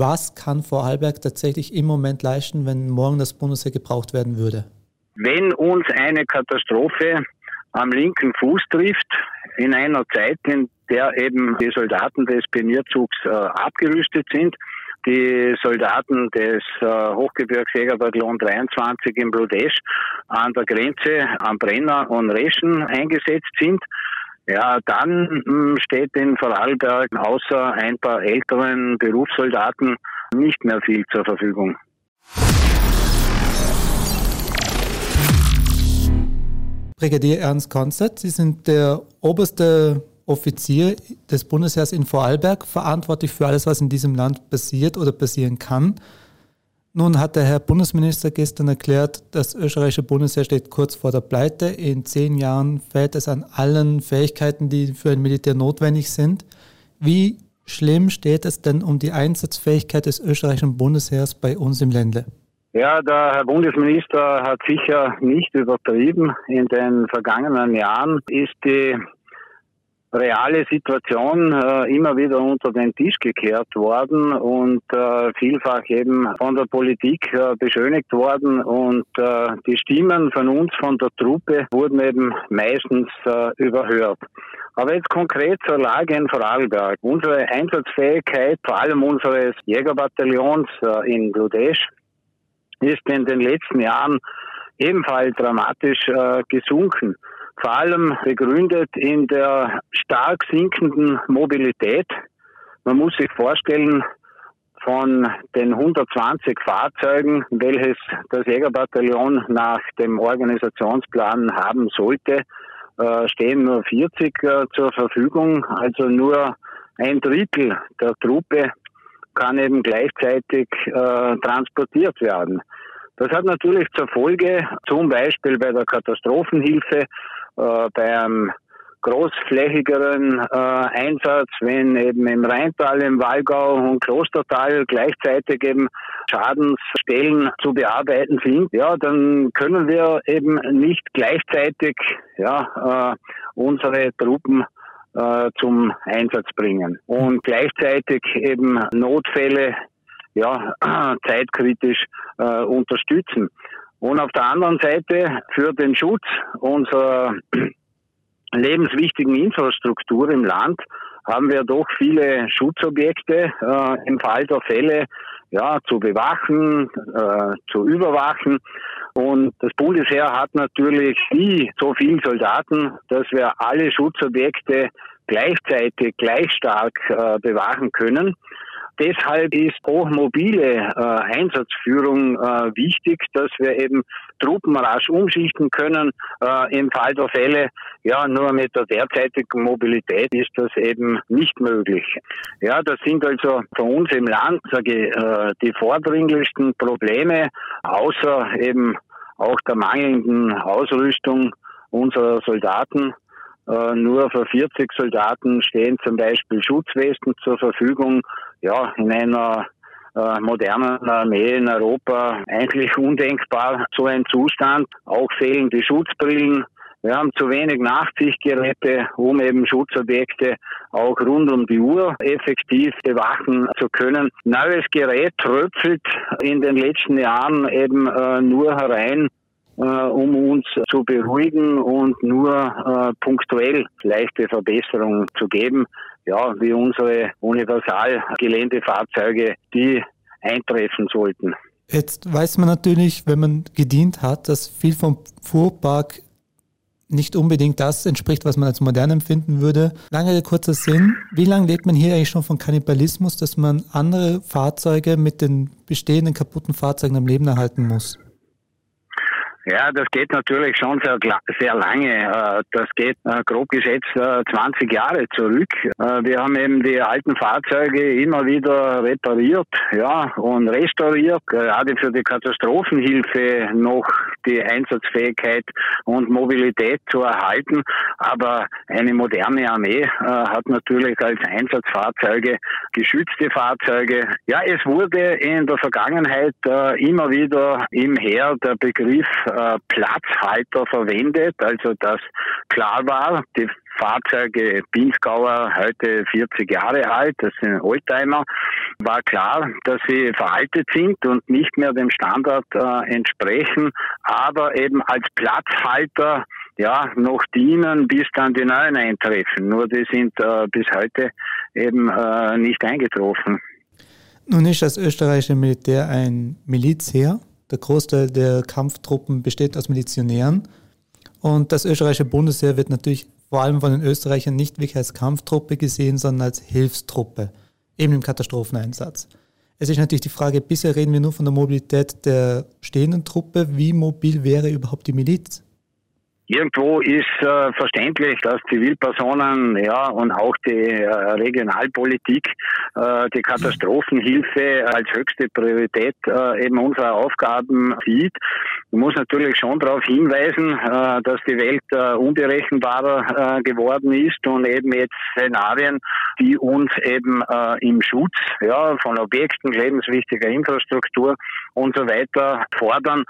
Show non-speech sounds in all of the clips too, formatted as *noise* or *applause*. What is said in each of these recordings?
was kann Vorarlberg tatsächlich im Moment leisten, wenn morgen das Bundesheer gebraucht werden würde? Wenn uns eine Katastrophe am linken Fuß trifft, in einer Zeit, in der eben die Soldaten des Pionierzugs äh, abgerüstet sind, die Soldaten des äh, Hochgebirgsjägerbataillon 23 in Bludesch an der Grenze am Brenner und Reschen eingesetzt sind. Ja, dann hm, steht in Vorarlberg außer ein paar älteren Berufssoldaten nicht mehr viel zur Verfügung. Brigadier Ernst Konzert, Sie sind der oberste Offizier des Bundesheers in Vorarlberg, verantwortlich für alles, was in diesem Land passiert oder passieren kann. Nun hat der Herr Bundesminister gestern erklärt, das österreichische Bundesheer steht kurz vor der Pleite. In zehn Jahren fällt es an allen Fähigkeiten, die für ein Militär notwendig sind. Wie schlimm steht es denn um die Einsatzfähigkeit des österreichischen Bundesheers bei uns im Ländle? Ja, der Herr Bundesminister hat sicher nicht übertrieben. In den vergangenen Jahren ist die reale Situation äh, immer wieder unter den Tisch gekehrt worden und äh, vielfach eben von der Politik äh, beschönigt worden und äh, die Stimmen von uns, von der Truppe, wurden eben meistens äh, überhört. Aber jetzt konkret zur Lage in Vorarlberg. Unsere Einsatzfähigkeit, vor allem unseres Jägerbataillons äh, in Ludesch, ist in den letzten Jahren ebenfalls dramatisch gesunken vor allem begründet in der stark sinkenden Mobilität. Man muss sich vorstellen, von den 120 Fahrzeugen, welches das Jägerbataillon nach dem Organisationsplan haben sollte, äh, stehen nur 40 äh, zur Verfügung. Also nur ein Drittel der Truppe kann eben gleichzeitig äh, transportiert werden. Das hat natürlich zur Folge, zum Beispiel bei der Katastrophenhilfe, äh, beim großflächigeren äh, Einsatz, wenn eben im Rheintal, im Wallgau und Klostertal gleichzeitig eben Schadensstellen zu bearbeiten sind, ja, dann können wir eben nicht gleichzeitig ja, äh, unsere Truppen äh, zum Einsatz bringen und gleichzeitig eben Notfälle ja, *clears throat* zeitkritisch äh, unterstützen. Und auf der anderen Seite für den Schutz unserer *clears throat* lebenswichtigen Infrastruktur im Land haben wir doch viele Schutzobjekte äh, im Fall der Fälle ja, zu bewachen, äh, zu überwachen. Und das Bundesheer hat natürlich nie so viele Soldaten, dass wir alle Schutzobjekte gleichzeitig gleich stark äh, bewachen können. Deshalb ist hochmobile äh, Einsatzführung äh, wichtig, dass wir eben Truppen rasch umschichten können. Äh, Im Fall der Fälle, ja, nur mit der derzeitigen Mobilität ist das eben nicht möglich. Ja, das sind also für uns im Land sage ich, äh, die vordringlichsten Probleme, außer eben auch der mangelnden Ausrüstung unserer Soldaten. Äh, nur für 40 Soldaten stehen zum Beispiel Schutzwesten zur Verfügung. Ja, in einer äh, modernen Armee in Europa eigentlich undenkbar so ein Zustand. Auch fehlen die Schutzbrillen. Wir haben zu wenig Nachtsichtgeräte, um eben Schutzobjekte auch rund um die Uhr effektiv bewachen zu können. Neues Gerät tröpfelt in den letzten Jahren eben äh, nur herein äh, um uns zu beruhigen und nur äh, punktuell leichte Verbesserungen zu geben. Ja, wie unsere Universalgeländefahrzeuge, die eintreffen sollten. Jetzt weiß man natürlich, wenn man gedient hat, dass viel vom Fuhrpark nicht unbedingt das entspricht, was man als modern empfinden würde. Lange kurzer Sinn. Wie lange lebt man hier eigentlich schon von Kannibalismus, dass man andere Fahrzeuge mit den bestehenden kaputten Fahrzeugen am Leben erhalten muss? Ja, das geht natürlich schon sehr, sehr lange. Äh, das geht äh, grob geschätzt 20 äh, Jahre zurück. Wir haben eben die alten Fahrzeuge immer wieder repariert, ja, und restauriert, gerade für die Katastrophenhilfe noch die Einsatzfähigkeit und Mobilität zu erhalten. Aber eine moderne Armee hat natürlich als Einsatzfahrzeuge geschützte Fahrzeuge. Ja, es wurde in der Vergangenheit immer wieder im Heer der Begriff äh, Platzhalter verwendet, also dass klar war, die Fahrzeuge Pinzgauer heute 40 Jahre alt, das sind Oldtimer, war klar, dass sie veraltet sind und nicht mehr dem Standard äh, entsprechen, aber eben als Platzhalter ja, noch dienen, bis dann die neuen eintreffen. Nur die sind äh, bis heute eben äh, nicht eingetroffen. Nun ist das österreichische Militär ein Milizheer. Der Großteil der Kampftruppen besteht aus Milizionären. Und das österreichische Bundesheer wird natürlich vor allem von den Österreichern nicht wirklich als Kampftruppe gesehen, sondern als Hilfstruppe, eben im Katastropheneinsatz. Es ist natürlich die Frage, bisher reden wir nur von der Mobilität der stehenden Truppe. Wie mobil wäre überhaupt die Miliz? Irgendwo ist äh, verständlich, dass Zivilpersonen ja und auch die äh, Regionalpolitik äh, die Katastrophenhilfe als höchste Priorität äh, eben unserer Aufgaben sieht. Man muss natürlich schon darauf hinweisen, äh, dass die Welt äh, unberechenbarer geworden ist und eben jetzt Szenarien, die uns eben im Schutz ja, von Objekten, lebenswichtiger Infrastruktur und so weiter fordern,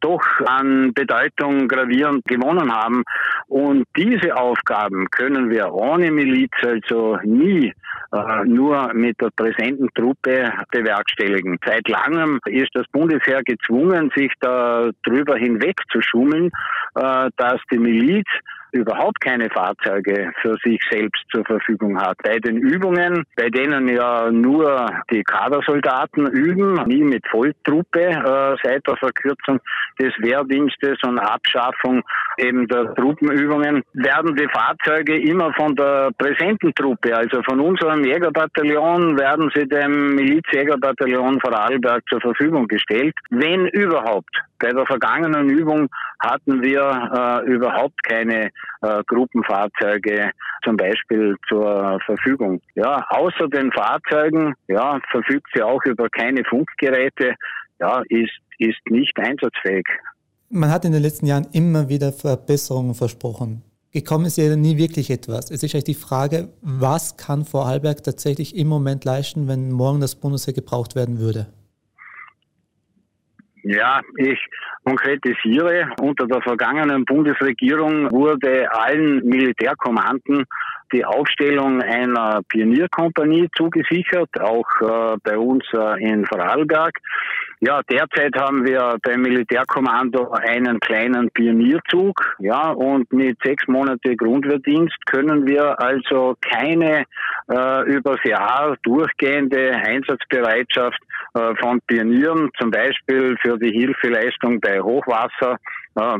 doch an Bedeutung gravierend gewonnen haben. Und diese Aufgaben können wir ohne Miliz also nie äh, nur mit der präsenten Truppe bewerkstelligen. Seit langem ist das Bundesheer gezwungen, sich da drüber hinweg zu schummeln, äh, dass die Miliz überhaupt keine Fahrzeuge für sich selbst zur Verfügung hat. Bei den Übungen, bei denen ja nur die Kadersoldaten üben, nie mit Volltruppe äh, seit der Verkürzung des Wehrdienstes und Abschaffung eben der Truppenübungen, werden die Fahrzeuge immer von der präsenten Truppe, also von unserem Jägerbataillon, werden sie dem Milizjägerbataillon Vorarlberg zur Verfügung gestellt, wenn überhaupt. Bei der vergangenen Übung hatten wir äh, überhaupt keine äh, Gruppenfahrzeuge zum Beispiel zur Verfügung. Ja, außer den Fahrzeugen, ja, verfügt sie auch über keine Funkgeräte, ja, ist, ist nicht einsatzfähig. Man hat in den letzten Jahren immer wieder Verbesserungen versprochen. Gekommen ist ja nie wirklich etwas. Es ist eigentlich die Frage, was kann Vorarlberg tatsächlich im Moment leisten, wenn morgen das Bundesheer gebraucht werden würde? Ja, ich konkretisiere. Unter der vergangenen Bundesregierung wurde allen Militärkommanden die Aufstellung einer Pionierkompanie zugesichert, auch äh, bei uns äh, in Vorarlberg. Ja, derzeit haben wir beim Militärkommando einen kleinen Pionierzug, ja, und mit sechs Monate Grundwehrdienst können wir also keine äh, übers Jahr durchgehende Einsatzbereitschaft äh, von Pionieren, zum Beispiel für die Hilfeleistung bei Hochwasser, äh,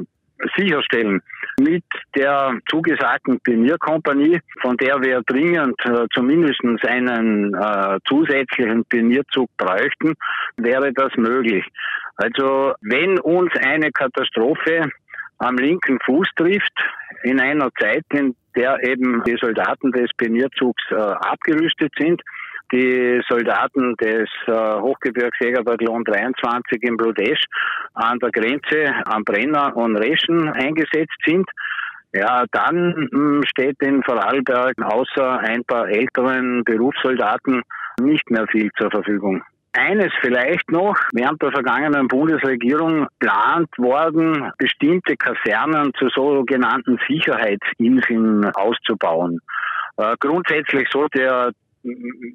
sicherstellen. Mit der zugesagten Pionierkompanie, von der wir dringend äh, zumindest einen äh, zusätzlichen Pionierzug bräuchten, wäre das möglich. Also wenn uns eine Katastrophe am linken Fuß trifft, in einer Zeit, in der eben die Soldaten des Pionierzugs äh, abgerüstet sind, die Soldaten des äh, Hochgebirgsjägerbataillon 23 in Bludesch an der Grenze am Brenner und Reschen eingesetzt sind. Ja, dann hm, steht in Vorarlberg außer ein paar älteren Berufssoldaten nicht mehr viel zur Verfügung. Eines vielleicht noch, während der vergangenen Bundesregierung plant worden, bestimmte Kasernen zu sogenannten Sicherheitsinseln auszubauen. Äh, grundsätzlich sollte ja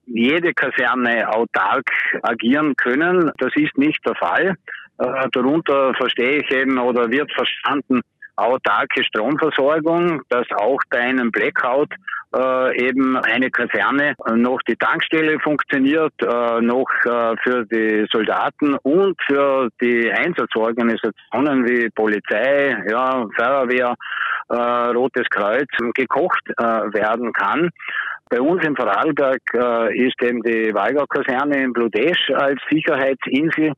jede Kaserne autark agieren können. Das ist nicht der Fall. Äh, darunter verstehe ich eben oder wird verstanden autarke Stromversorgung, dass auch bei einem Blackout äh, eben eine Kaserne noch die Tankstelle funktioniert, äh, noch äh, für die Soldaten und für die Einsatzorganisationen wie Polizei, ja, Feuerwehr, äh, Rotes Kreuz gekocht äh, werden kann. Bei uns in Vorarlberg äh, ist eben die Weigau-Kaserne in Bludesch als Sicherheitsinsel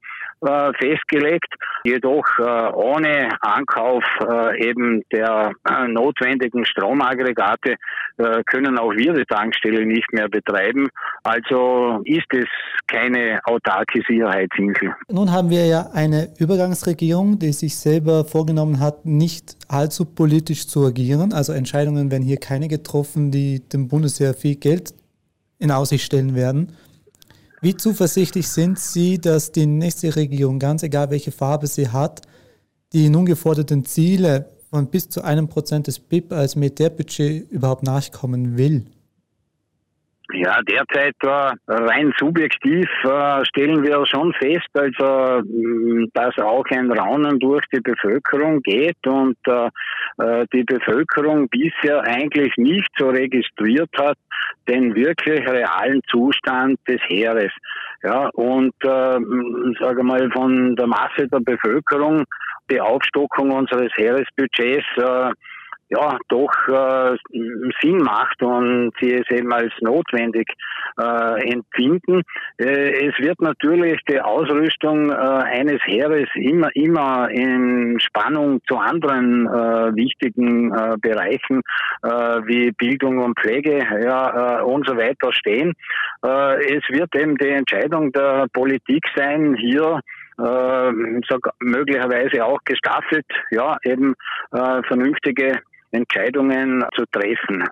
äh, festgelegt, jedoch äh, ohne Ankauf äh, eben der notwendigen Stromaggregate können auch wir die Tankstelle nicht mehr betreiben. Also ist es keine autarke Sicherheitsinsel. Nun haben wir ja eine Übergangsregierung, die sich selber vorgenommen hat, nicht allzu politisch zu agieren. Also Entscheidungen werden hier keine getroffen, die dem Bundesheer viel Geld in Aussicht stellen werden. Wie zuversichtlich sind Sie, dass die nächste Regierung, ganz egal welche Farbe sie hat, die nun geforderten Ziele von bis zu einem Prozent des BIP als Militärbudget überhaupt nachkommen will? Ja, derzeit äh, rein subjektiv äh, stellen wir schon fest, also mm, dass auch ein Raunen durch die Bevölkerung geht und äh, die Bevölkerung bisher eigentlich nicht so registriert hat den wirklich realen Zustand des Heeres. Ja, und äh, sage mal von der Masse der Bevölkerung die Aufstockung unseres Heeresbudgets äh, ja doch äh, Sinn macht und sie es eben als notwendig äh, empfinden. Äh, es wird natürlich die Ausrüstung äh, eines Heeres immer immer in Spannung zu anderen äh, wichtigen äh, Bereichen wie Bildung und Pflege ja, und so weiter stehen. es wird eben die Entscheidung der Politik sein, hier äh, sag, möglicherweise auch gestaffelt, ja, eben äh, vernünftige Entscheidungen zu treffen.